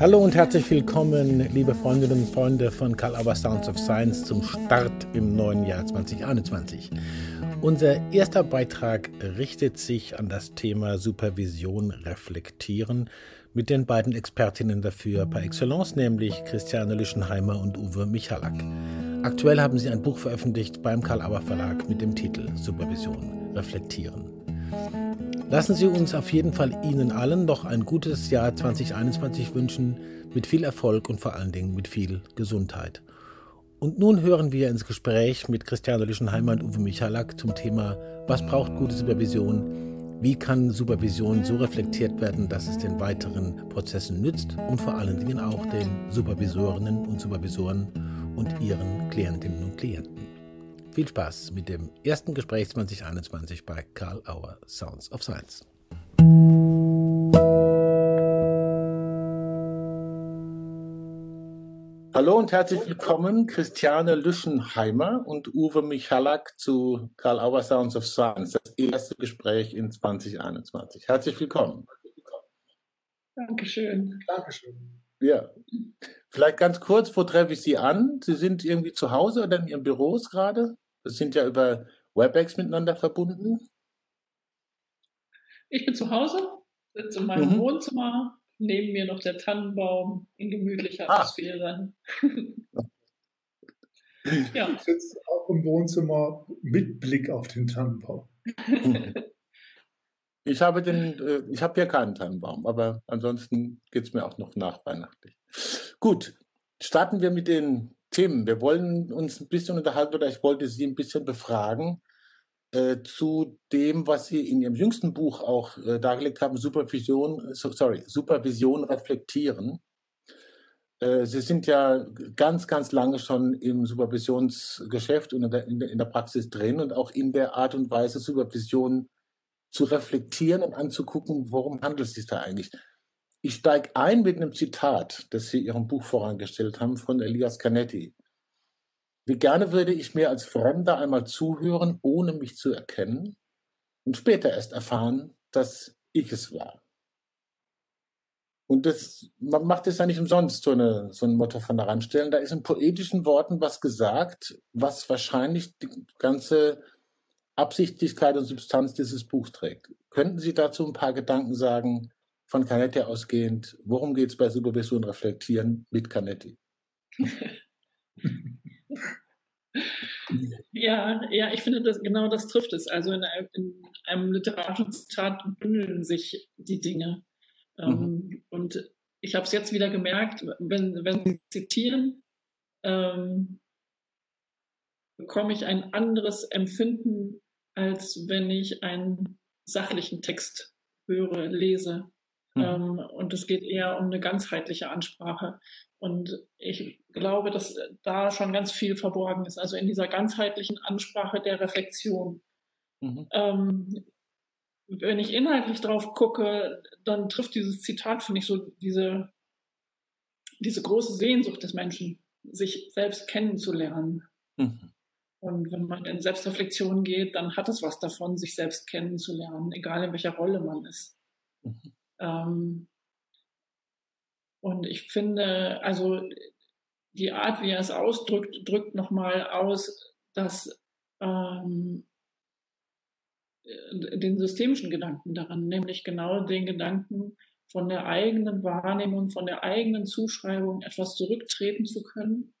Hallo und herzlich willkommen, liebe Freundinnen und Freunde von Karl Auer Sounds of Science zum Start im neuen Jahr 2021. Unser erster Beitrag richtet sich an das Thema Supervision reflektieren mit den beiden Expertinnen dafür par excellence, nämlich Christiane Lüschenheimer und Uwe Michalak. Aktuell haben sie ein Buch veröffentlicht beim Karl Auer Verlag mit dem Titel Supervision reflektieren. Lassen Sie uns auf jeden Fall Ihnen allen noch ein gutes Jahr 2021 wünschen, mit viel Erfolg und vor allen Dingen mit viel Gesundheit. Und nun hören wir ins Gespräch mit Christiane Lischenheimer und Uwe Michalak zum Thema Was braucht gute Supervision? Wie kann Supervision so reflektiert werden, dass es den weiteren Prozessen nützt und vor allen Dingen auch den Supervisorinnen und Supervisoren und ihren Klientinnen und Klienten? Viel Spaß mit dem ersten Gespräch 2021 bei Karl Auer Sounds of Science. Hallo und herzlich willkommen, Christiane Lüschenheimer und Uwe Michalak zu Karl Auer Sounds of Science, das erste Gespräch in 2021. Herzlich willkommen. Dankeschön. Dankeschön. Ja. Vielleicht ganz kurz, wo treffe ich Sie an? Sie sind irgendwie zu Hause oder in Ihren Büros gerade? Sind ja über WebEx miteinander verbunden. Ich bin zu Hause, sitze in meinem mhm. Wohnzimmer, neben mir noch der Tannenbaum in gemütlicher ah. Atmosphäre. ja. Ich sitze auch im Wohnzimmer mit Blick auf den Tannenbaum. Ich habe den, äh, ich habe hier keinen Tannenbaum, aber ansonsten geht es mir auch noch nach weihnachtlich. Gut, starten wir mit den Tim, wir wollen uns ein bisschen unterhalten oder ich wollte Sie ein bisschen befragen äh, zu dem, was Sie in Ihrem jüngsten Buch auch äh, dargelegt haben, Supervision, so, sorry, Supervision reflektieren. Äh, Sie sind ja ganz, ganz lange schon im Supervisionsgeschäft und in, der, in der Praxis drin und auch in der Art und Weise, Supervision zu reflektieren und anzugucken, worum handelt es sich da eigentlich. Ich steige ein mit einem Zitat, das Sie Ihrem Buch vorangestellt haben, von Elias Canetti. Wie gerne würde ich mir als Fremder einmal zuhören, ohne mich zu erkennen und später erst erfahren, dass ich es war. Und das, man macht es ja nicht umsonst, so, eine, so ein Motto von daran stellen. Da ist in poetischen Worten was gesagt, was wahrscheinlich die ganze Absichtlichkeit und Substanz dieses Buchs trägt. Könnten Sie dazu ein paar Gedanken sagen, von Canetti ausgehend, worum geht es bei Supervision reflektieren mit Canetti? ja, ja, ich finde, dass genau das trifft es. Also in einem, in einem literarischen Zitat bündeln sich die Dinge. Ähm, mhm. Und ich habe es jetzt wieder gemerkt, wenn, wenn Sie zitieren, ähm, bekomme ich ein anderes Empfinden, als wenn ich einen sachlichen Text höre, lese. Mhm. und es geht eher um eine ganzheitliche Ansprache. Und ich glaube, dass da schon ganz viel verborgen ist. Also in dieser ganzheitlichen Ansprache der Reflexion. Mhm. Ähm, wenn ich inhaltlich drauf gucke, dann trifft dieses Zitat, finde ich, so diese, diese große Sehnsucht des Menschen, sich selbst kennenzulernen. Mhm. Und wenn man in Selbstreflexion geht, dann hat es was davon, sich selbst kennenzulernen, egal in welcher Rolle man ist. Mhm. Ähm, und ich finde, also die Art, wie er es ausdrückt, drückt nochmal aus, dass ähm, äh, den systemischen Gedanken daran, nämlich genau den Gedanken von der eigenen Wahrnehmung, von der eigenen Zuschreibung etwas zurücktreten zu können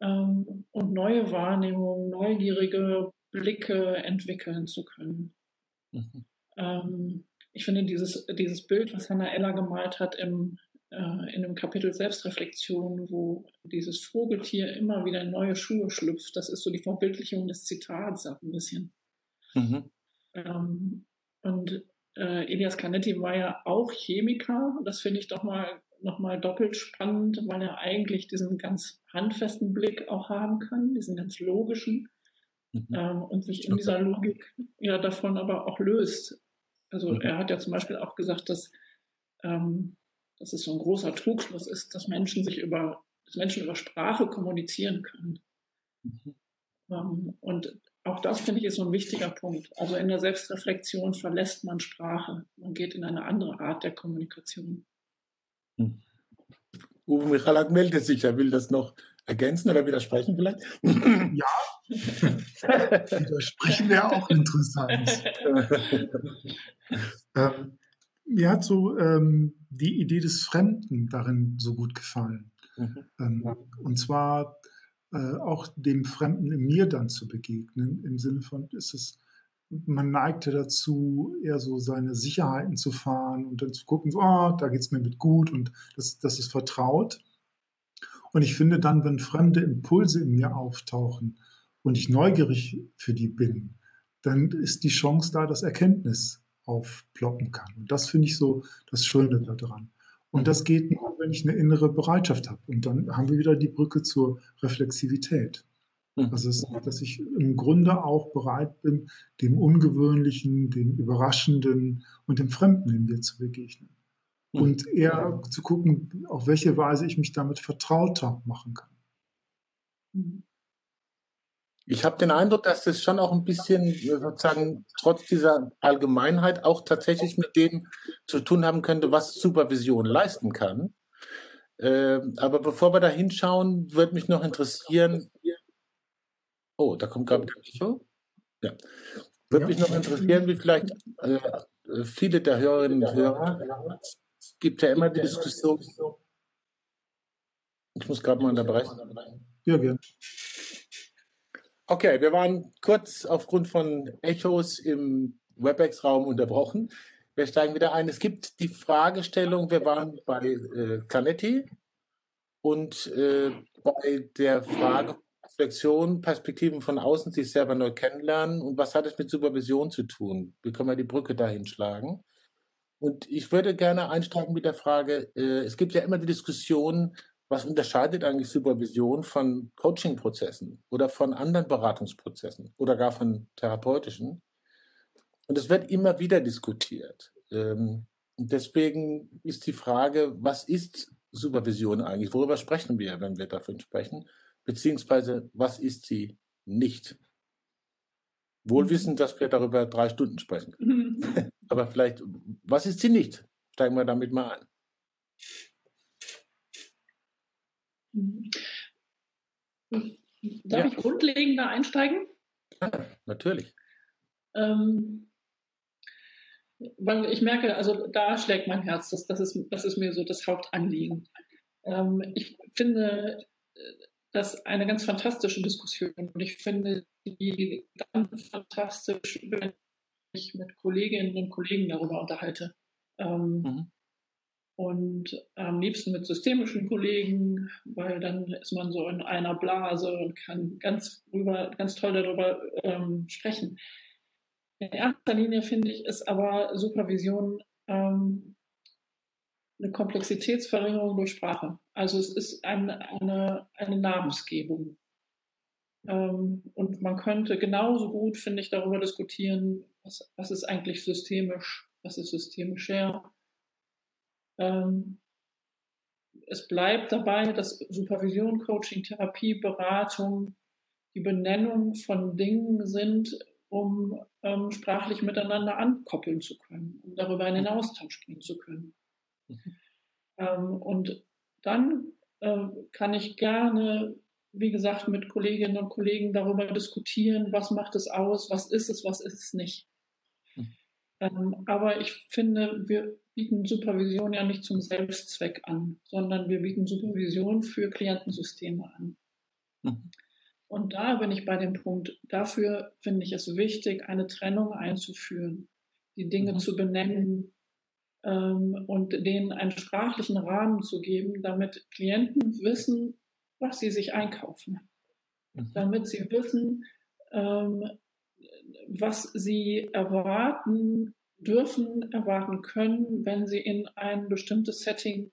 ähm, und neue Wahrnehmungen, neugierige Blicke entwickeln zu können. Mhm. Ähm, ich finde dieses, dieses Bild, was Hannah Eller gemalt hat im, äh, in dem Kapitel Selbstreflexion, wo dieses Vogeltier immer wieder in neue Schuhe schlüpft, das ist so die Verbildlichung des Zitats auch ein bisschen. Mhm. Ähm, und äh, Elias Canetti war ja auch Chemiker. Das finde ich doch mal nochmal doppelt spannend, weil er eigentlich diesen ganz handfesten Blick auch haben kann, diesen ganz logischen mhm. ähm, und sich in dieser Logik ja davon aber auch löst. Also mhm. er hat ja zum Beispiel auch gesagt, dass, ähm, dass es so ein großer Trugschluss ist, dass Menschen sich über, dass Menschen über Sprache kommunizieren können. Mhm. Ähm, und auch das finde ich ist so ein wichtiger Punkt. Also in der Selbstreflexion verlässt man Sprache. Man geht in eine andere Art der Kommunikation. Mhm. Uwe Michalak meldet sich, er will das noch ergänzen oder widersprechen vielleicht? Ja, widersprechen wäre auch interessant. ähm, mir hat so ähm, die Idee des Fremden darin so gut gefallen. Mhm. Ähm, und zwar äh, auch dem Fremden in mir dann zu begegnen, im Sinne von, ist es, man neigte dazu, eher so seine Sicherheiten zu fahren und dann zu gucken, so, oh, da geht es mir mit gut und das, das ist vertraut. Und ich finde dann, wenn fremde Impulse in mir auftauchen und ich neugierig für die bin, dann ist die Chance da, dass Erkenntnis aufploppen kann. Und das finde ich so das Schöne daran. Und das geht nur, wenn ich eine innere Bereitschaft habe. Und dann haben wir wieder die Brücke zur Reflexivität. Mhm. Also, es, dass ich im Grunde auch bereit bin, dem Ungewöhnlichen, dem Überraschenden und dem Fremden in mir zu begegnen. Mhm. Und eher zu gucken, auf welche Weise ich mich damit vertrauter machen kann. Ich habe den Eindruck, dass das schon auch ein bisschen sozusagen trotz dieser Allgemeinheit auch tatsächlich mit dem zu tun haben könnte, was Supervision leisten kann. Äh, aber bevor wir da hinschauen, würde mich noch interessieren. Oh, da kommt gerade ein Echo. Ja. Würde mich noch interessieren, wie vielleicht äh, viele der Hörerinnen und Hörer, es gibt ja immer die Diskussion. Ich muss gerade mal unterbrechen. Ja, gerne. Okay, wir waren kurz aufgrund von Echos im WebEx-Raum unterbrochen. Wir steigen wieder ein. Es gibt die Fragestellung, wir waren bei äh, Canetti und äh, bei der Frage Reflexion, Perspektiven von außen, sich selber neu kennenlernen und was hat es mit Supervision zu tun? Wie können wir die Brücke dahin schlagen? Und ich würde gerne einsteigen mit der Frage, äh, es gibt ja immer die Diskussion, was unterscheidet eigentlich Supervision von Coaching-Prozessen oder von anderen Beratungsprozessen oder gar von therapeutischen? Und es wird immer wieder diskutiert. Ähm, und deswegen ist die Frage, was ist Supervision eigentlich? Worüber sprechen wir, wenn wir davon sprechen? Beziehungsweise, was ist sie nicht? Wohl wissend, dass wir darüber drei Stunden sprechen. Aber vielleicht, was ist sie nicht? Steigen wir damit mal ein. Darf ja. ich grundlegender einsteigen? Ja, natürlich. Ähm, weil ich merke, also da schlägt mein Herz, das, das, ist, das ist mir so das Hauptanliegen. Ähm, ich finde das eine ganz fantastische Diskussion und ich finde die ganz fantastisch, wenn ich mit Kolleginnen und Kollegen darüber unterhalte. Ähm, mhm und am liebsten mit systemischen Kollegen, weil dann ist man so in einer Blase und kann ganz rüber, ganz toll darüber ähm, sprechen. In erster Linie finde ich, ist aber Supervision ähm, eine Komplexitätsverringerung durch Sprache. Also es ist eine, eine, eine Namensgebung. Ähm, und man könnte genauso gut, finde ich, darüber diskutieren, was, was ist eigentlich systemisch, was ist systemischer ähm, es bleibt dabei, dass Supervision, Coaching, Therapie, Beratung die Benennung von Dingen sind, um ähm, sprachlich miteinander ankoppeln zu können, um darüber in den mhm. Austausch gehen zu können. Mhm. Ähm, und dann äh, kann ich gerne, wie gesagt, mit Kolleginnen und Kollegen darüber diskutieren, was macht es aus, was ist es, was ist es nicht. Mhm. Ähm, aber ich finde, wir bieten Supervision ja nicht zum Selbstzweck an, sondern wir bieten Supervision für Klientensysteme an. Mhm. Und da bin ich bei dem Punkt, dafür finde ich es wichtig, eine Trennung einzuführen, die Dinge mhm. zu benennen ähm, und denen einen sprachlichen Rahmen zu geben, damit Klienten wissen, was sie sich einkaufen. Mhm. Damit sie wissen, ähm, was sie erwarten, dürfen, erwarten können, wenn sie in ein bestimmtes Setting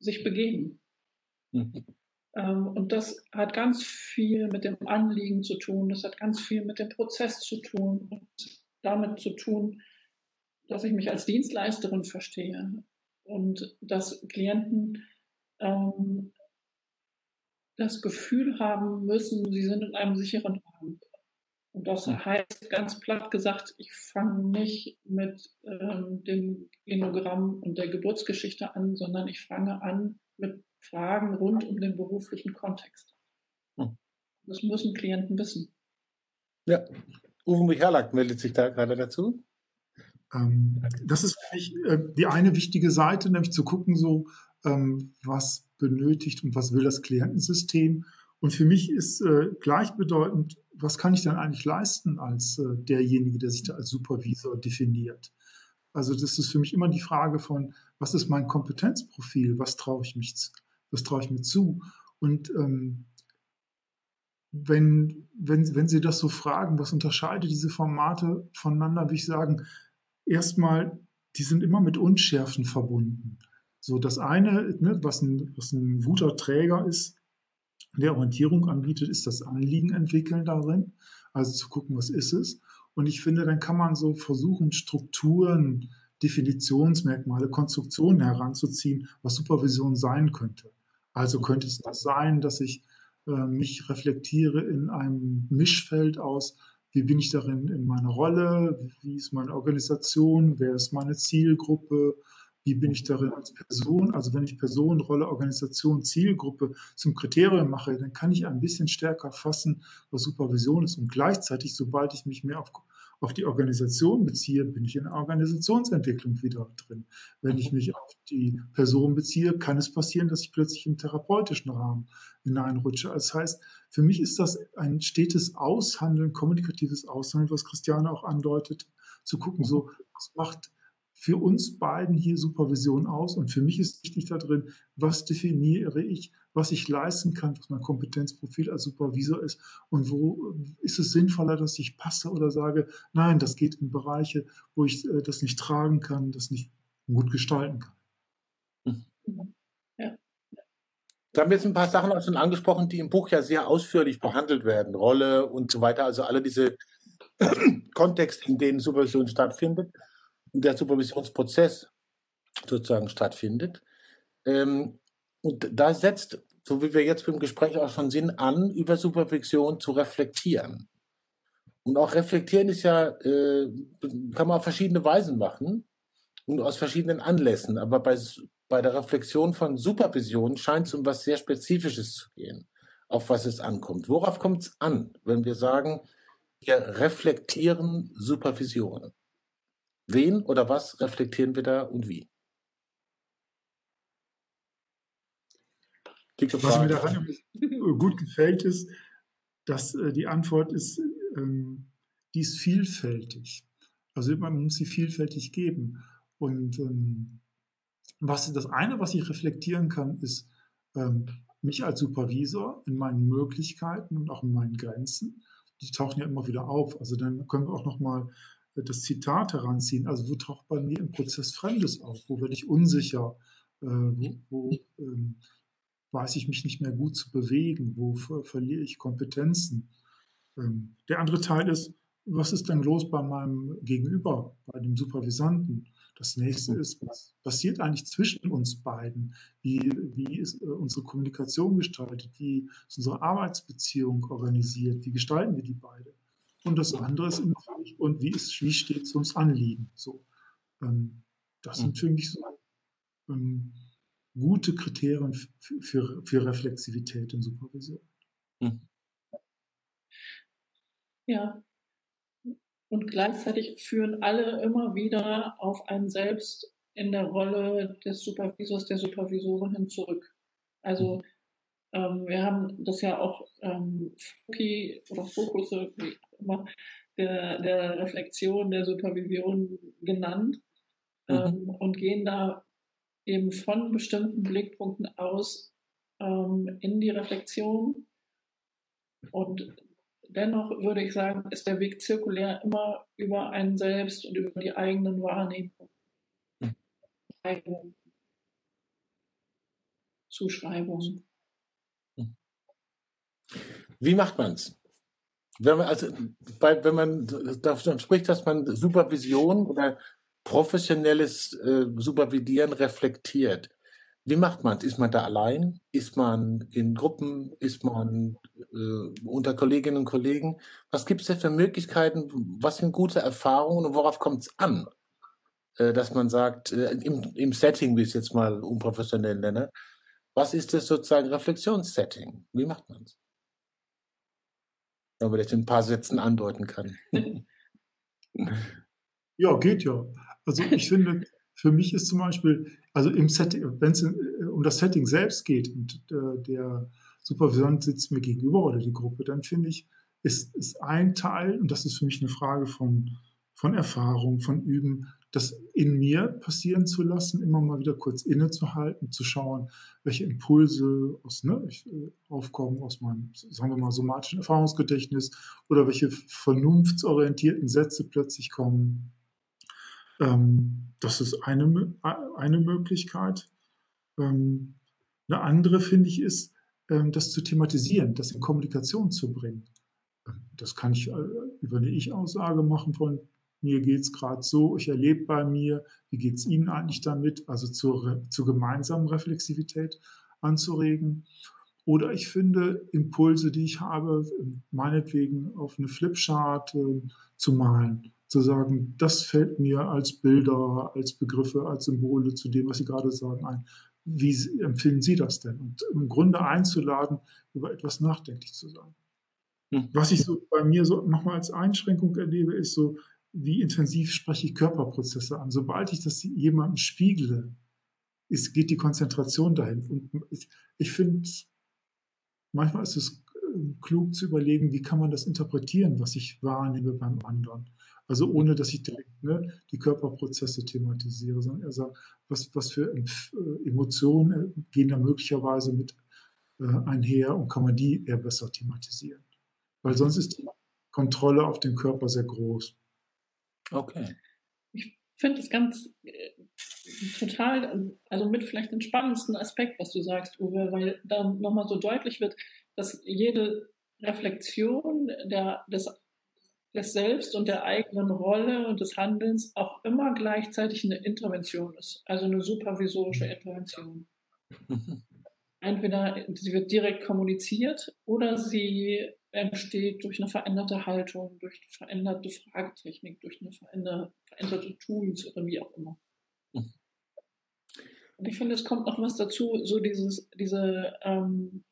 sich begeben. Mhm. Ähm, und das hat ganz viel mit dem Anliegen zu tun, das hat ganz viel mit dem Prozess zu tun und damit zu tun, dass ich mich als Dienstleisterin verstehe und dass Klienten ähm, das Gefühl haben müssen, sie sind in einem sicheren. Und das heißt ganz platt gesagt, ich fange nicht mit ähm, dem Genogramm und der Geburtsgeschichte an, sondern ich fange an mit Fragen rund um den beruflichen Kontext. Hm. Das müssen Klienten wissen. Ja, Uwe Michalak meldet sich da gerade dazu. Ähm, das ist für mich äh, die eine wichtige Seite, nämlich zu gucken, so ähm, was benötigt und was will das Klientensystem. Und für mich ist äh, gleichbedeutend, was kann ich dann eigentlich leisten als äh, derjenige, der sich da als Supervisor definiert. Also das ist für mich immer die Frage von, was ist mein Kompetenzprofil, was traue ich mich, was traue ich mir zu? Und ähm, wenn, wenn, wenn Sie das so fragen, was unterscheidet diese Formate voneinander, würde ich sagen, erstmal, die sind immer mit Unschärfen verbunden. So, das eine, ne, was ein, was ein guter Träger ist, der Orientierung anbietet, ist das Anliegen entwickeln darin. Also zu gucken, was ist es. Und ich finde, dann kann man so versuchen, Strukturen, Definitionsmerkmale, Konstruktionen heranzuziehen, was Supervision sein könnte. Also könnte es das sein, dass ich äh, mich reflektiere in einem Mischfeld aus, wie bin ich darin in meiner Rolle, wie ist meine Organisation, wer ist meine Zielgruppe, wie bin ich darin als Person. Also wenn ich Person, Rolle, Organisation, Zielgruppe zum Kriterium mache, dann kann ich ein bisschen stärker fassen, was Supervision ist. Und gleichzeitig, sobald ich mich mehr auf auf die Organisation beziehe, bin ich in der Organisationsentwicklung wieder drin. Wenn ich mich auf die Person beziehe, kann es passieren, dass ich plötzlich im therapeutischen Rahmen hineinrutsche. Das heißt, für mich ist das ein stetes Aushandeln, kommunikatives Aushandeln, was Christiane auch andeutet, zu gucken, so, was macht für uns beiden hier Supervision aus. Und für mich ist wichtig da drin, was definiere ich, was ich leisten kann, was mein Kompetenzprofil als Supervisor ist und wo ist es sinnvoller, dass ich passe oder sage, nein, das geht in Bereiche, wo ich äh, das nicht tragen kann, das nicht gut gestalten kann. Mhm. Ja. Da haben wir jetzt ein paar Sachen auch schon angesprochen, die im Buch ja sehr ausführlich behandelt werden. Rolle und so weiter, also alle diese Kontexte, in denen Supervision stattfindet der Supervisionsprozess sozusagen stattfindet. Ähm, und da setzt, so wie wir jetzt beim Gespräch auch schon sind, an, über Supervision zu reflektieren. Und auch reflektieren ist ja, äh, kann man auf verschiedene Weisen machen und aus verschiedenen Anlässen. Aber bei, bei der Reflexion von Supervision scheint es um was sehr Spezifisches zu gehen, auf was es ankommt. Worauf kommt es an, wenn wir sagen, wir reflektieren Supervision? Wen oder was reflektieren wir da und wie? Was mir daran gut gefällt, ist, dass äh, die Antwort ist, ähm, die ist vielfältig. Also man muss sie vielfältig geben. Und ähm, was das eine, was ich reflektieren kann, ist ähm, mich als Supervisor in meinen Möglichkeiten und auch in meinen Grenzen. Die tauchen ja immer wieder auf. Also dann können wir auch noch mal das Zitat heranziehen. Also wo taucht bei mir im Prozess Fremdes auf? Wo werde ich unsicher? Äh, wo, wo ähm, weiß ich mich nicht mehr gut zu bewegen? Wo ver verliere ich Kompetenzen? Ähm, der andere Teil ist, was ist denn los bei meinem Gegenüber, bei dem Supervisanten? Das nächste ist, was passiert eigentlich zwischen uns beiden? Wie, wie ist äh, unsere Kommunikation gestaltet? Wie ist unsere Arbeitsbeziehung organisiert? Wie gestalten wir die beide? Und das andere ist immer für mich, und wie, ist, wie steht es ums Anliegen? So, ähm, das sind für mich so ähm, gute Kriterien für, für, für, Reflexivität in Supervision. Mhm. Ja. Und gleichzeitig führen alle immer wieder auf einen selbst in der Rolle des Supervisors, der Supervisorin zurück. Also mhm. Ähm, wir haben das ja auch ähm, Foki oder Fokus, wie immer, der, der Reflexion, der Supervision genannt mhm. ähm, und gehen da eben von bestimmten Blickpunkten aus ähm, in die Reflexion. Und dennoch würde ich sagen, ist der Weg zirkulär immer über einen selbst und über die eigenen Wahrnehmungen. Mhm. Zuschreibungen. Wie macht man es? Wenn man, also, bei, wenn man davon spricht, dass man Supervision oder professionelles äh, Supervidieren reflektiert. Wie macht man es? Ist man da allein? Ist man in Gruppen? Ist man äh, unter Kolleginnen und Kollegen? Was gibt es da für Möglichkeiten? Was sind gute Erfahrungen und worauf kommt es an? Äh, dass man sagt, äh, im, im Setting, wie ich es jetzt mal unprofessionell nenne, Was ist das sozusagen Reflexionssetting? Wie macht man es? Man das in ein paar Sätzen andeuten kann. ja, geht ja. Also ich finde, für mich ist zum Beispiel, also im Setting, wenn es äh, um das Setting selbst geht und äh, der Supervisant sitzt mir gegenüber oder die Gruppe, dann finde ich, ist, ist ein Teil, und das ist für mich eine Frage von, von Erfahrung, von Üben, das in mir passieren zu lassen, immer mal wieder kurz innezuhalten, zu schauen, welche Impulse aus, ne, äh, aufkommen aus meinem, sagen wir mal, somatischen Erfahrungsgedächtnis oder welche vernunftsorientierten Sätze plötzlich kommen. Ähm, das ist eine, eine Möglichkeit. Ähm, eine andere, finde ich, ist, ähm, das zu thematisieren, das in Kommunikation zu bringen. Ähm, das kann ich äh, über eine Ich-Aussage machen von mir geht es gerade so, ich erlebe bei mir, wie geht es Ihnen eigentlich damit, also zur, zur gemeinsamen Reflexivität anzuregen. Oder ich finde Impulse, die ich habe, meinetwegen auf eine Flipchart äh, zu malen, zu sagen, das fällt mir als Bilder, als Begriffe, als Symbole zu dem, was Sie gerade sagen, ein. Wie empfinden Sie das denn? Und im Grunde einzuladen, über etwas nachdenklich zu sein. Hm. Was ich so bei mir so nochmal als Einschränkung erlebe, ist so, wie intensiv spreche ich Körperprozesse an. Sobald ich das jemandem spiegle, ist, geht die Konzentration dahin. Und ich, ich finde, manchmal ist es äh, klug zu überlegen, wie kann man das interpretieren, was ich wahrnehme beim anderen. Also ohne, dass ich direkt ne, die Körperprozesse thematisiere, sondern eher sage, was, was für äh, Emotionen äh, gehen da möglicherweise mit einher und kann man die eher besser thematisieren. Weil sonst ist die Kontrolle auf den Körper sehr groß. Okay. Ich finde es ganz äh, total, also mit vielleicht den spannendsten Aspekt, was du sagst, Uwe, weil da nochmal so deutlich wird, dass jede Reflexion der, des, des Selbst und der eigenen Rolle und des Handelns auch immer gleichzeitig eine Intervention ist, also eine supervisorische Intervention. Entweder sie wird direkt kommuniziert oder sie entsteht durch eine veränderte Haltung, durch eine veränderte Fragetechnik, durch eine veränderte, veränderte Tools oder wie auch immer. Mhm. Und ich finde, es kommt noch was dazu, so dieses, diese ähm,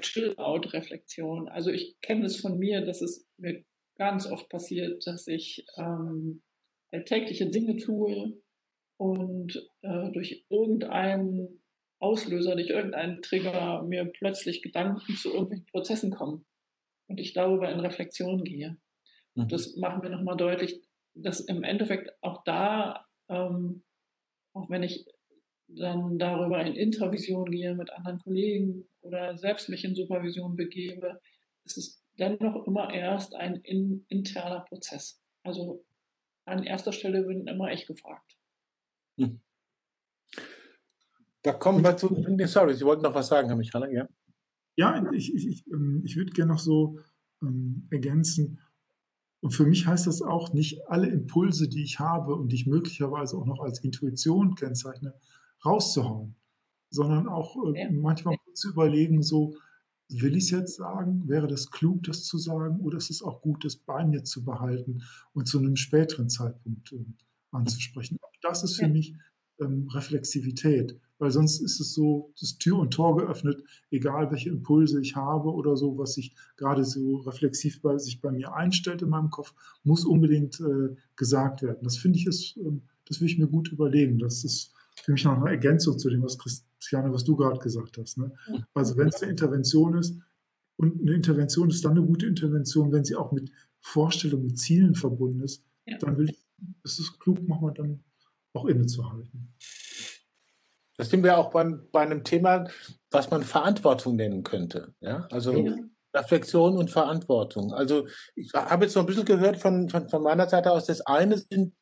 Chill-out-Reflexion. Also ich kenne es von mir, dass es mir ganz oft passiert, dass ich ähm, alltägliche Dinge tue und äh, durch irgendeinen Auslöser, durch irgendeinen Trigger mir plötzlich Gedanken zu irgendwelchen Prozessen kommen und ich darüber in Reflexion gehe. Mhm. Das machen wir nochmal deutlich, dass im Endeffekt auch da, ähm, auch wenn ich dann darüber in Intervision gehe mit anderen Kollegen oder selbst mich in Supervision begebe, ist es dennoch immer erst ein in, interner Prozess. Also an erster Stelle bin immer ich gefragt. Hm. Da kommen wir zu. Nee, sorry, Sie wollten noch was sagen, Herr Michaler, ja? Ja, ich, ich, ich, ähm, ich würde gerne noch so ähm, ergänzen. Und für mich heißt das auch, nicht alle Impulse, die ich habe und die ich möglicherweise auch noch als Intuition kennzeichne, rauszuhauen, sondern auch äh, ja. manchmal zu überlegen, so, will ich es jetzt sagen? Wäre das klug, das zu sagen? Oder ist es auch gut, das bei mir zu behalten und zu einem späteren Zeitpunkt äh, anzusprechen? Das ist für ja. mich ähm, Reflexivität weil sonst ist es so, das Tür und Tor geöffnet, egal welche Impulse ich habe oder so, was sich gerade so reflexiv bei sich bei mir einstellt in meinem Kopf, muss unbedingt äh, gesagt werden. Das finde ich ist, äh, das will ich mir gut überlegen. Das ist für mich noch eine Ergänzung zu dem, was Christiane, was du gerade gesagt hast. Ne? Also wenn es eine Intervention ist, und eine Intervention ist dann eine gute Intervention, wenn sie auch mit Vorstellungen, mit Zielen verbunden ist, ja. dann will ich, es ist klug, machen wir dann auch innezuhalten. Das sind wir auch beim, bei einem Thema, was man Verantwortung nennen könnte. Ja? Also ja. Reflexion und Verantwortung. Also ich habe jetzt so ein bisschen gehört von, von, von meiner Seite aus, das eine sind,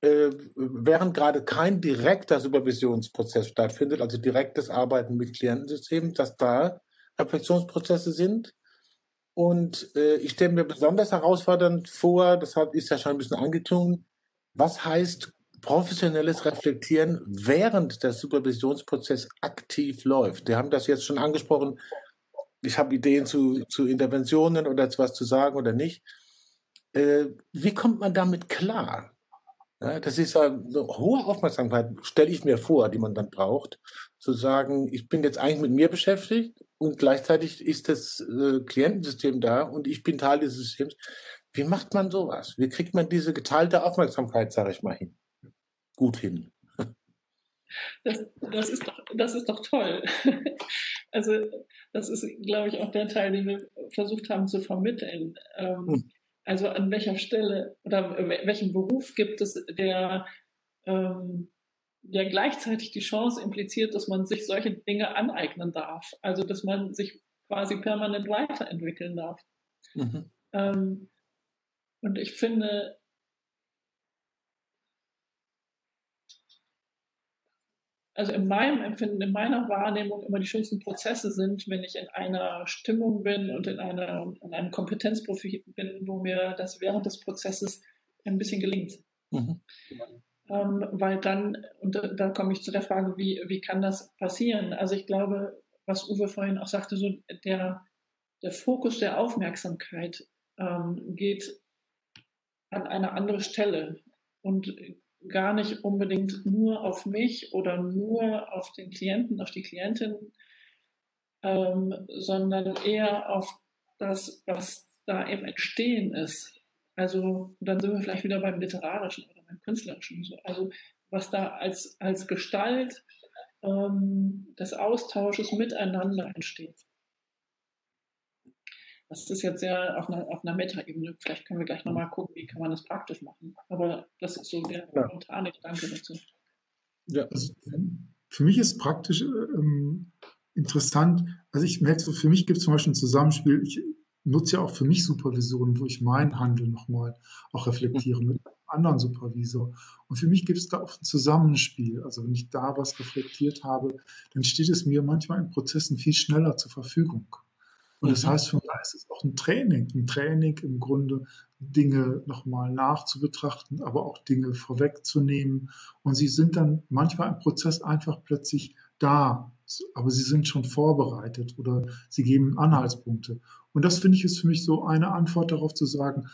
äh, während gerade kein direkter Supervisionsprozess stattfindet, also direktes Arbeiten mit Klientensystemen, dass da Reflexionsprozesse sind. Und äh, ich stelle mir besonders herausfordernd vor, das ist ja schon ein bisschen angeklungen, was heißt professionelles Reflektieren während der Supervisionsprozess aktiv läuft. Wir haben das jetzt schon angesprochen. Ich habe Ideen zu, zu Interventionen oder zu was zu sagen oder nicht. Äh, wie kommt man damit klar? Ja, das ist eine hohe Aufmerksamkeit, stelle ich mir vor, die man dann braucht, zu sagen, ich bin jetzt eigentlich mit mir beschäftigt und gleichzeitig ist das äh, Klientensystem da und ich bin Teil dieses Systems. Wie macht man sowas? Wie kriegt man diese geteilte Aufmerksamkeit, sage ich mal, hin? Gut hin. Das, das, ist doch, das ist doch toll. Also das ist, glaube ich, auch der Teil, den wir versucht haben zu vermitteln. Ähm, hm. Also an welcher Stelle oder welchen Beruf gibt es, der, ähm, der gleichzeitig die Chance impliziert, dass man sich solche Dinge aneignen darf. Also dass man sich quasi permanent weiterentwickeln darf. Mhm. Ähm, und ich finde, also in meinem Empfinden, in meiner Wahrnehmung immer die schönsten Prozesse sind, wenn ich in einer Stimmung bin und in, einer, in einem Kompetenzprofil bin, wo mir das während des Prozesses ein bisschen gelingt. Mhm. Ähm, weil dann, und da, da, komme ich zu der Frage, wie, wie kann das passieren? Also ich glaube, was Uwe vorhin auch sagte, so der, der Fokus der Aufmerksamkeit ähm, geht an eine andere Stelle. Und gar nicht unbedingt nur auf mich oder nur auf den Klienten, auf die Klientin, ähm, sondern eher auf das, was da im Entstehen ist. Also dann sind wir vielleicht wieder beim Literarischen oder beim Künstlerischen. Also was da als, als Gestalt ähm, des Austausches miteinander entsteht. Das ist jetzt sehr auf einer, auf einer Meta-Ebene. Vielleicht können wir gleich nochmal gucken, wie kann man das praktisch machen. Aber das ist so der spontane Gedanke dazu. Ja, also für mich ist praktisch ähm, interessant, also ich merke für mich gibt es zum Beispiel ein Zusammenspiel, ich nutze ja auch für mich Supervisionen, wo ich mein Handeln nochmal auch reflektiere mit einem anderen Supervisor. Und für mich gibt es da auch ein Zusammenspiel. Also wenn ich da was reflektiert habe, dann steht es mir manchmal in Prozessen viel schneller zur Verfügung. Und das mhm. heißt, von daher ist es auch ein Training, ein Training im Grunde, Dinge nochmal nachzubetrachten, aber auch Dinge vorwegzunehmen. Und sie sind dann manchmal im Prozess einfach plötzlich da, aber sie sind schon vorbereitet oder sie geben Anhaltspunkte. Und das finde ich ist für mich so eine Antwort darauf zu sagen,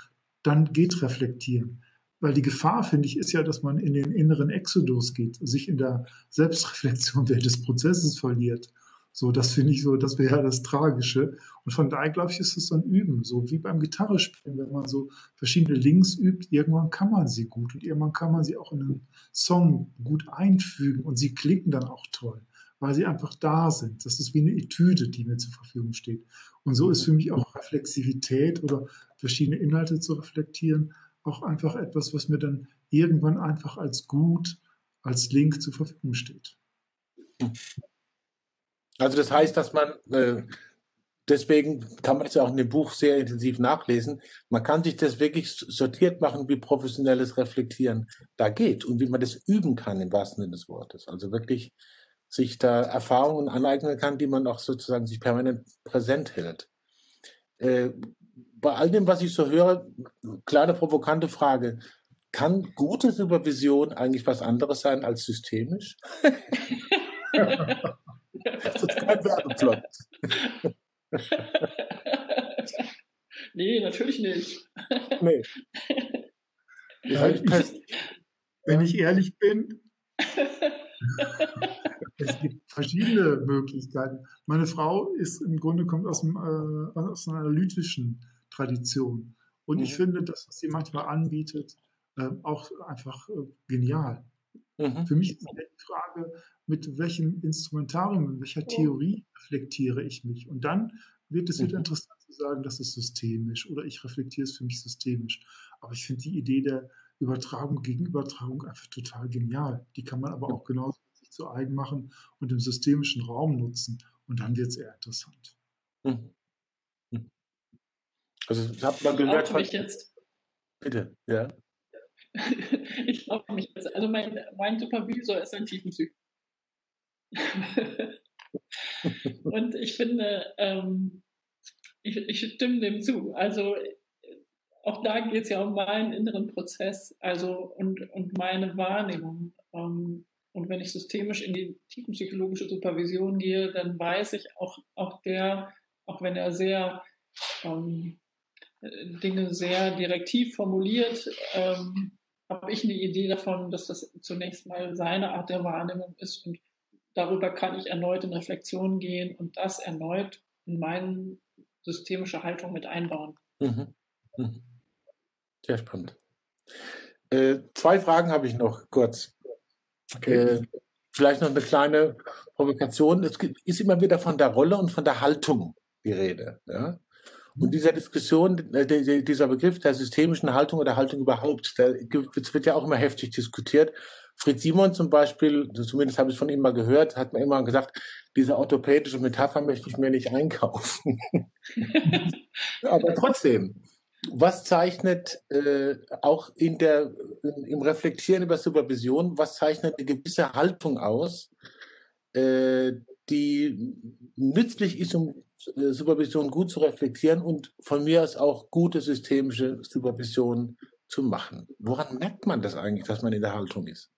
dann geht reflektieren. Weil die Gefahr, finde ich, ist ja, dass man in den inneren Exodus geht, sich in der Selbstreflexion während des Prozesses verliert so, das finde ich so, das wäre ja das Tragische. Und von daher, glaube ich, ist es so ein Üben, so wie beim Gitarrespielen, wenn man so verschiedene Links übt, irgendwann kann man sie gut und irgendwann kann man sie auch in einen Song gut einfügen und sie klingen dann auch toll, weil sie einfach da sind. Das ist wie eine Etüde, die mir zur Verfügung steht. Und so ist für mich auch Reflexivität oder verschiedene Inhalte zu reflektieren auch einfach etwas, was mir dann irgendwann einfach als gut, als Link zur Verfügung steht. Also das heißt, dass man, äh, deswegen kann man es ja auch in dem Buch sehr intensiv nachlesen, man kann sich das wirklich sortiert machen, wie professionelles Reflektieren da geht und wie man das üben kann im wahrsten Sinne des Wortes. Also wirklich sich da Erfahrungen aneignen kann, die man auch sozusagen sich permanent präsent hält. Äh, bei all dem, was ich so höre, kleine provokante Frage. Kann gute Supervision eigentlich was anderes sein als systemisch? Das ist kein Werbeplot. nee, natürlich nicht. Nee. Ja, ich, wenn ich ehrlich bin, es gibt verschiedene Möglichkeiten. Meine Frau ist im Grunde kommt aus, dem, äh, aus einer analytischen Tradition. Und mhm. ich finde das, was sie manchmal anbietet, äh, auch einfach äh, genial. Mhm. Für mich ist die Frage, mit welchem Instrumentarium, mit welcher Theorie reflektiere ich mich. Und dann wird es wieder mhm. interessant zu sagen, das ist systemisch oder ich reflektiere es für mich systemisch. Aber ich finde die Idee der Übertragung, Gegenübertragung einfach total genial. Die kann man aber auch genauso sich zu eigen machen und im systemischen Raum nutzen. Und dann wird es eher interessant. Mhm. Mhm. Also ich habe mal gehört von... jetzt. Bitte, ja. ich glaube mich jetzt. Also mein, mein Supervisor ist ein Tiefenpsychologe. und ich finde, ähm, ich, ich stimme dem zu. Also auch da geht es ja um meinen inneren Prozess, also und, und meine Wahrnehmung. Ähm, und wenn ich systemisch in die tiefenpsychologische Supervision gehe, dann weiß ich auch, auch der, auch wenn er sehr ähm, Dinge sehr direktiv formuliert, ähm, habe ich eine Idee davon, dass das zunächst mal seine Art der Wahrnehmung ist und darüber kann ich erneut in Reflexion gehen und das erneut in meine systemische Haltung mit einbauen. Mhm. Mhm. Sehr spannend. Äh, zwei Fragen habe ich noch kurz. Okay. Äh, vielleicht noch eine kleine Provokation. Es ist immer wieder von der Rolle und von der Haltung die Rede. Ja? Und dieser Diskussion, äh, dieser Begriff der systemischen Haltung oder Haltung überhaupt, der wird ja auch immer heftig diskutiert. Fritz Simon zum Beispiel, zumindest habe ich von ihm mal gehört, hat mir immer gesagt, diese orthopädische Metapher möchte ich mir nicht einkaufen. Aber trotzdem, was zeichnet äh, auch in der, im Reflektieren über Supervision, was zeichnet eine gewisse Haltung aus, äh, die nützlich ist, um äh, Supervision gut zu reflektieren und von mir aus auch gute systemische Supervision zu machen. Woran merkt man das eigentlich, dass man in der Haltung ist?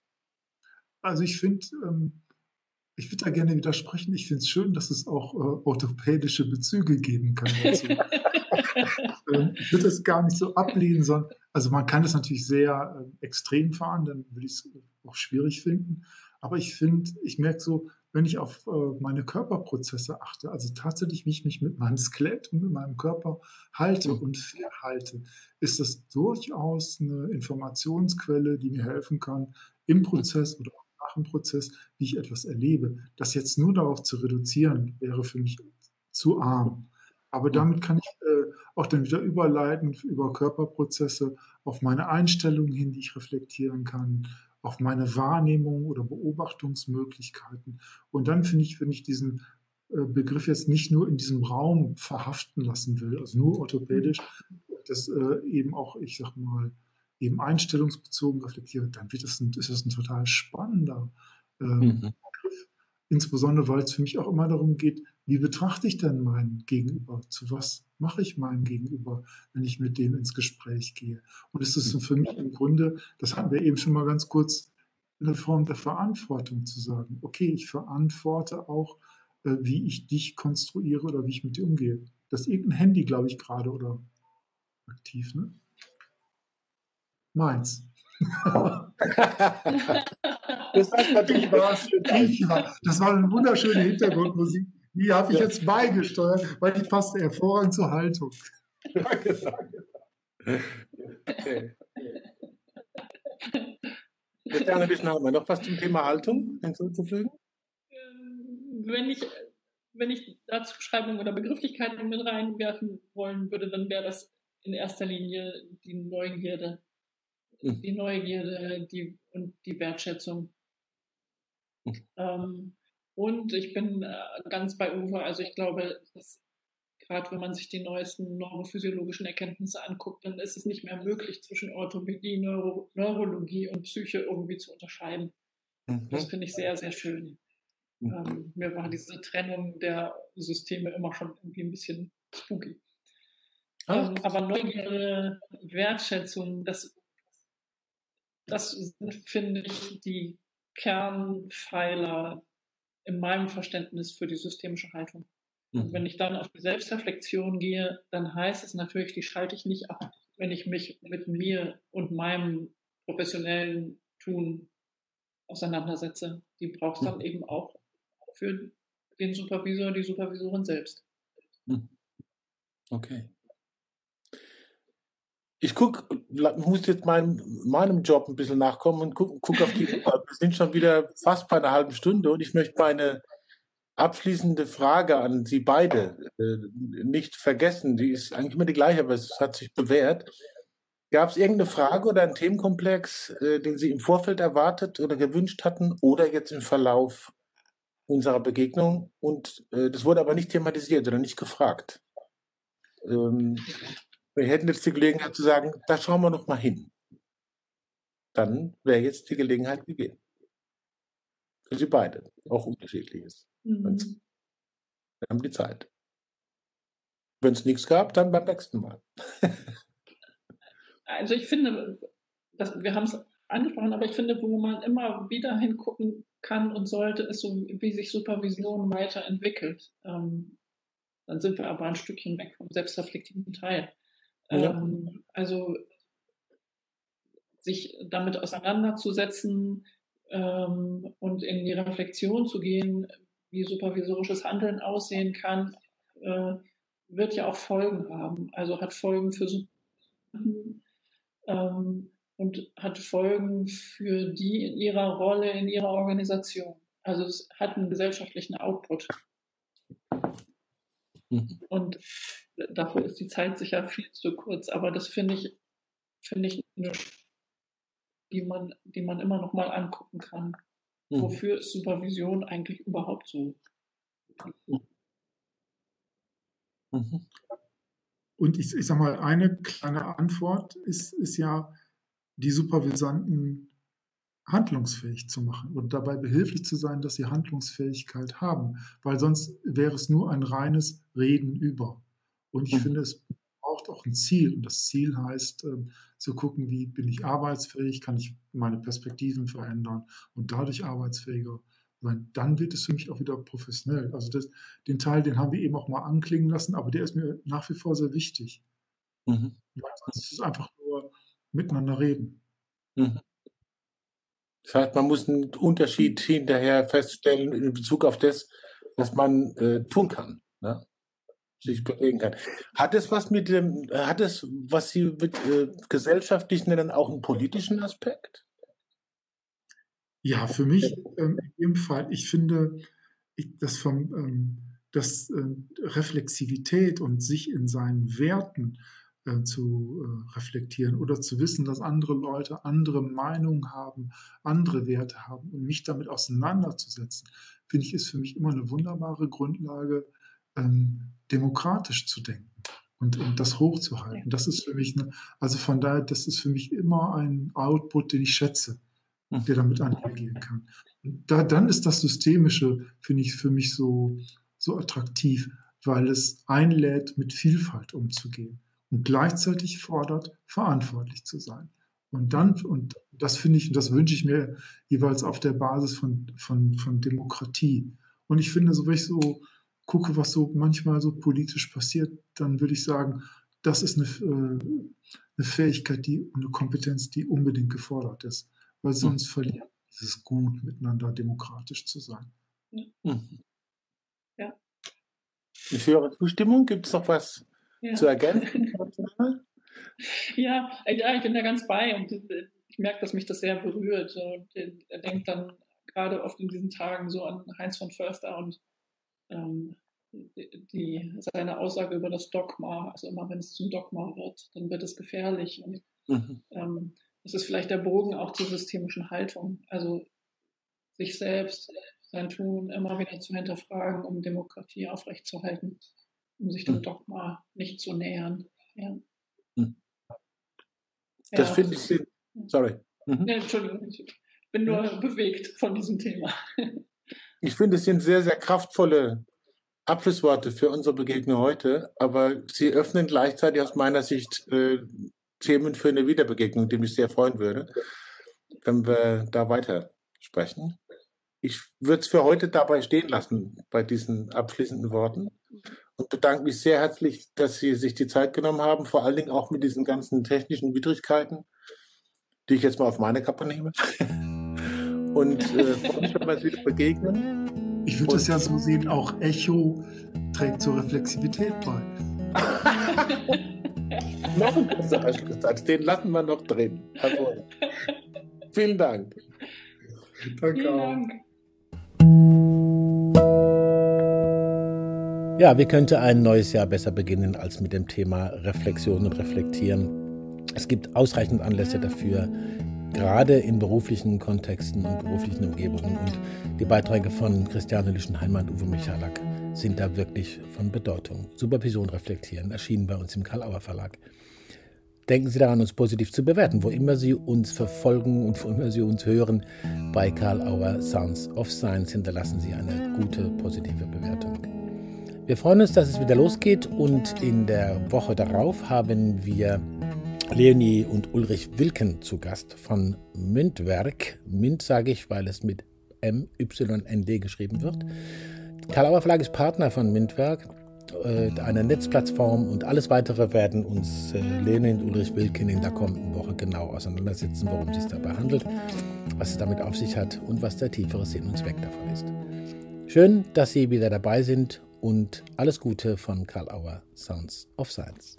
Also ich finde, ähm, ich würde da gerne widersprechen. Ich finde es schön, dass es auch äh, orthopädische Bezüge geben kann. Dazu. ähm, ich würde es gar nicht so ablehnen, sondern also man kann es natürlich sehr äh, extrem fahren, dann würde ich es auch schwierig finden. Aber ich finde, ich merke so, wenn ich auf äh, meine Körperprozesse achte, also tatsächlich, wie ich mich mit meinem Skelett und mit meinem Körper halte mhm. und verhalte, ist das durchaus eine Informationsquelle, die mir helfen kann, im mhm. Prozess oder auch nach dem Prozess, wie ich etwas erlebe. Das jetzt nur darauf zu reduzieren, wäre für mich zu arm. Aber mhm. damit kann ich äh, auch dann wieder überleiten über Körperprozesse auf meine Einstellung hin, die ich reflektieren kann, auf meine Wahrnehmung oder Beobachtungsmöglichkeiten. Und dann finde ich, wenn ich diesen äh, Begriff jetzt nicht nur in diesem Raum verhaften lassen will, also nur orthopädisch, das äh, eben auch, ich sag mal, eben einstellungsbezogen reflektiere, dann wird das ein, ist das ein total spannender ähm, mhm. Begriff. Insbesondere, weil es für mich auch immer darum geht, wie betrachte ich denn meinen Gegenüber? Zu was mache ich meinem Gegenüber, wenn ich mit dem ins Gespräch gehe? Und es ist für mich im Grunde, das hatten wir eben schon mal ganz kurz, eine Form der Verantwortung zu sagen, okay, ich verantworte auch, äh, wie ich dich konstruiere oder wie ich mit dir umgehe. Das ist irgendein Handy, glaube ich, gerade oder aktiv, ne? Meins. das, das war eine wunderschöne Hintergrundmusik. Die habe ich ja. jetzt beigesteuert, weil die passt hervorragend zur Haltung. Danke, danke. Okay. Christiane Wischner, haben wir noch was zum Thema Haltung hinzuzufügen? Ähm, wenn ich, wenn ich da Zuschreibungen oder Begrifflichkeiten mit reinwerfen wollen würde, dann wäre das in erster Linie die Neugierde. Mhm. Die Neugierde die, und die Wertschätzung. Mhm. Ähm, und ich bin äh, ganz bei Uwe. Also ich glaube, dass gerade wenn man sich die neuesten neurophysiologischen Erkenntnisse anguckt, dann ist es nicht mehr möglich, zwischen Orthopädie, Neuro Neurologie und Psyche irgendwie zu unterscheiden. Mhm. Das finde ich sehr, sehr schön. Mhm. Ähm, mir war diese Trennung der Systeme immer schon irgendwie ein bisschen spooky. Ähm, aber Neugierde, Wertschätzung, das, das sind, finde ich, die Kernpfeiler in meinem Verständnis für die systemische Haltung. Und mhm. wenn ich dann auf die Selbstreflexion gehe, dann heißt es natürlich, die schalte ich nicht ab, wenn ich mich mit mir und meinem professionellen Tun auseinandersetze. Die braucht es dann mhm. eben auch für den Supervisor, die Supervisorin selbst. Mhm. Okay ich guck, muss jetzt mein, meinem Job ein bisschen nachkommen und guck, guck auf die Uhr. Wir sind schon wieder fast bei einer halben Stunde und ich möchte meine abschließende Frage an Sie beide äh, nicht vergessen. Die ist eigentlich immer die gleiche, aber es hat sich bewährt. Gab es irgendeine Frage oder einen Themenkomplex, äh, den Sie im Vorfeld erwartet oder gewünscht hatten oder jetzt im Verlauf unserer Begegnung? Und äh, das wurde aber nicht thematisiert oder nicht gefragt. Ähm, wir hätten jetzt die Gelegenheit zu sagen, da schauen wir noch mal hin. Dann wäre jetzt die Gelegenheit gegeben. Für Sie beide. Auch unterschiedliches. Mhm. Wir haben die Zeit. Wenn es nichts gab, dann beim nächsten Mal. also ich finde, das, wir haben es angesprochen, aber ich finde, wo man immer wieder hingucken kann und sollte, ist so, wie sich Supervision weiterentwickelt. Ähm, dann sind wir aber ein Stückchen weg vom selbstreflektiven Teil. Ja. Ähm, also sich damit auseinanderzusetzen ähm, und in die Reflexion zu gehen, wie supervisorisches Handeln aussehen kann, äh, wird ja auch Folgen haben. Also hat Folgen für ähm, und hat Folgen für die in ihrer Rolle, in ihrer Organisation. Also es hat einen gesellschaftlichen Output. Mhm. Und dafür ist die Zeit sicher viel zu kurz. Aber das finde ich, finde ich eine, die man, die man immer noch mal angucken kann. Mhm. Wofür ist Supervision eigentlich überhaupt so? Mhm. Und ich, ich sage mal, eine kleine Antwort ist, ist ja, die Supervisanten handlungsfähig zu machen und dabei behilflich zu sein, dass sie Handlungsfähigkeit haben, weil sonst wäre es nur ein reines Reden über. Und ich mhm. finde, es braucht auch ein Ziel und das Ziel heißt, äh, zu gucken, wie bin ich arbeitsfähig, kann ich meine Perspektiven verändern und dadurch arbeitsfähiger sein. Dann wird es für mich auch wieder professionell. Also das, den Teil, den haben wir eben auch mal anklingen lassen, aber der ist mir nach wie vor sehr wichtig. Mhm. Weil sonst ist es einfach nur miteinander reden. Mhm. Das heißt, man muss einen Unterschied hinterher feststellen in Bezug auf das, was man äh, tun kann, ne? sich bewegen kann. Hat es was mit dem, hat es, was Sie mit äh, gesellschaftlich nennen, auch einen politischen Aspekt? Ja, für mich ähm, in jedem Fall. Ich finde, ich, das ähm, das äh, Reflexivität und sich in seinen Werten äh, zu äh, reflektieren oder zu wissen, dass andere Leute andere Meinungen haben, andere Werte haben und mich damit auseinanderzusetzen, finde ich, ist für mich immer eine wunderbare Grundlage, ähm, demokratisch zu denken und, und das hochzuhalten. Das ist für mich, eine, also von daher, das ist für mich immer ein Output, den ich schätze, der damit einhergehen kann. Da, dann ist das Systemische, finde ich, für mich so, so attraktiv, weil es einlädt, mit Vielfalt umzugehen und gleichzeitig fordert, verantwortlich zu sein. Und dann, und das finde ich, und das wünsche ich mir jeweils auf der Basis von, von, von Demokratie. Und ich finde, so wenn ich so gucke, was so manchmal so politisch passiert, dann würde ich sagen, das ist eine, äh, eine Fähigkeit, die, eine Kompetenz, die unbedingt gefordert ist. Weil sonst mhm. verliert es gut, miteinander demokratisch zu sein. Mhm. Ja. Ich höre Zustimmung. Gibt es noch was ja. zu ergänzen? ja, ja, ich bin da ganz bei und ich merke, dass mich das sehr berührt. Und er denkt dann gerade oft in diesen Tagen so an Heinz von Förster und ähm, die, seine Aussage über das Dogma, also immer wenn es zum Dogma wird, dann wird es gefährlich. Und mhm. ähm, das ist vielleicht der Bogen auch zur systemischen Haltung. Also sich selbst, sein Tun immer wieder zu hinterfragen, um Demokratie aufrechtzuerhalten um sich dem hm. Dogma nicht zu nähern. Ja. Hm. Das ja. finde ich, sorry. Mhm. Nee, Entschuldigung, ich bin nur mhm. bewegt von diesem Thema. Ich finde, es sind sehr, sehr kraftvolle Abschlussworte für unsere Begegnung heute, aber sie öffnen gleichzeitig aus meiner Sicht äh, Themen für eine Wiederbegegnung, die mich sehr freuen würde, wenn wir da weiter sprechen. Ich würde es für heute dabei stehen lassen, bei diesen abschließenden Worten und bedanke mich sehr herzlich, dass Sie sich die Zeit genommen haben, vor allen Dingen auch mit diesen ganzen technischen Widrigkeiten, die ich jetzt mal auf meine Kappe nehme. Und äh, freue mich, wenn wir uns wieder begegnen. Ich würde das ja so sehen, auch Echo trägt zur Reflexivität bei. noch ein kurzer Abschlusssatz, den lassen wir noch drin. Also, vielen Dank. Danke vielen Dank. Ja, wie könnte ein neues Jahr besser beginnen als mit dem Thema Reflexion und Reflektieren? Es gibt ausreichend Anlässe dafür, gerade in beruflichen Kontexten und beruflichen Umgebungen. Und die Beiträge von Christiane Lüschenheimer und Uwe Michalak sind da wirklich von Bedeutung. Supervision reflektieren, erschienen bei uns im Karl-Auer Verlag. Denken Sie daran, uns positiv zu bewerten, wo immer Sie uns verfolgen und wo immer Sie uns hören. Bei Karl Auer Sounds of Science hinterlassen Sie eine gute, positive Bewertung. Wir freuen uns, dass es wieder losgeht und in der Woche darauf haben wir Leonie und Ulrich Wilken zu Gast von Mündwerk. Münd sage ich, weil es mit M-Y-N-D geschrieben wird. Karl Auer Verlag ist Partner von Mündwerk äh, eine Netzplattform und alles weitere werden uns äh, Lene und Ulrich Wilken in der kommenden Woche genau auseinandersetzen, worum es sich dabei handelt, was es damit auf sich hat und was der tiefere Sinn und Zweck davon ist. Schön, dass Sie wieder dabei sind und alles Gute von Karl Auer Sounds of Science.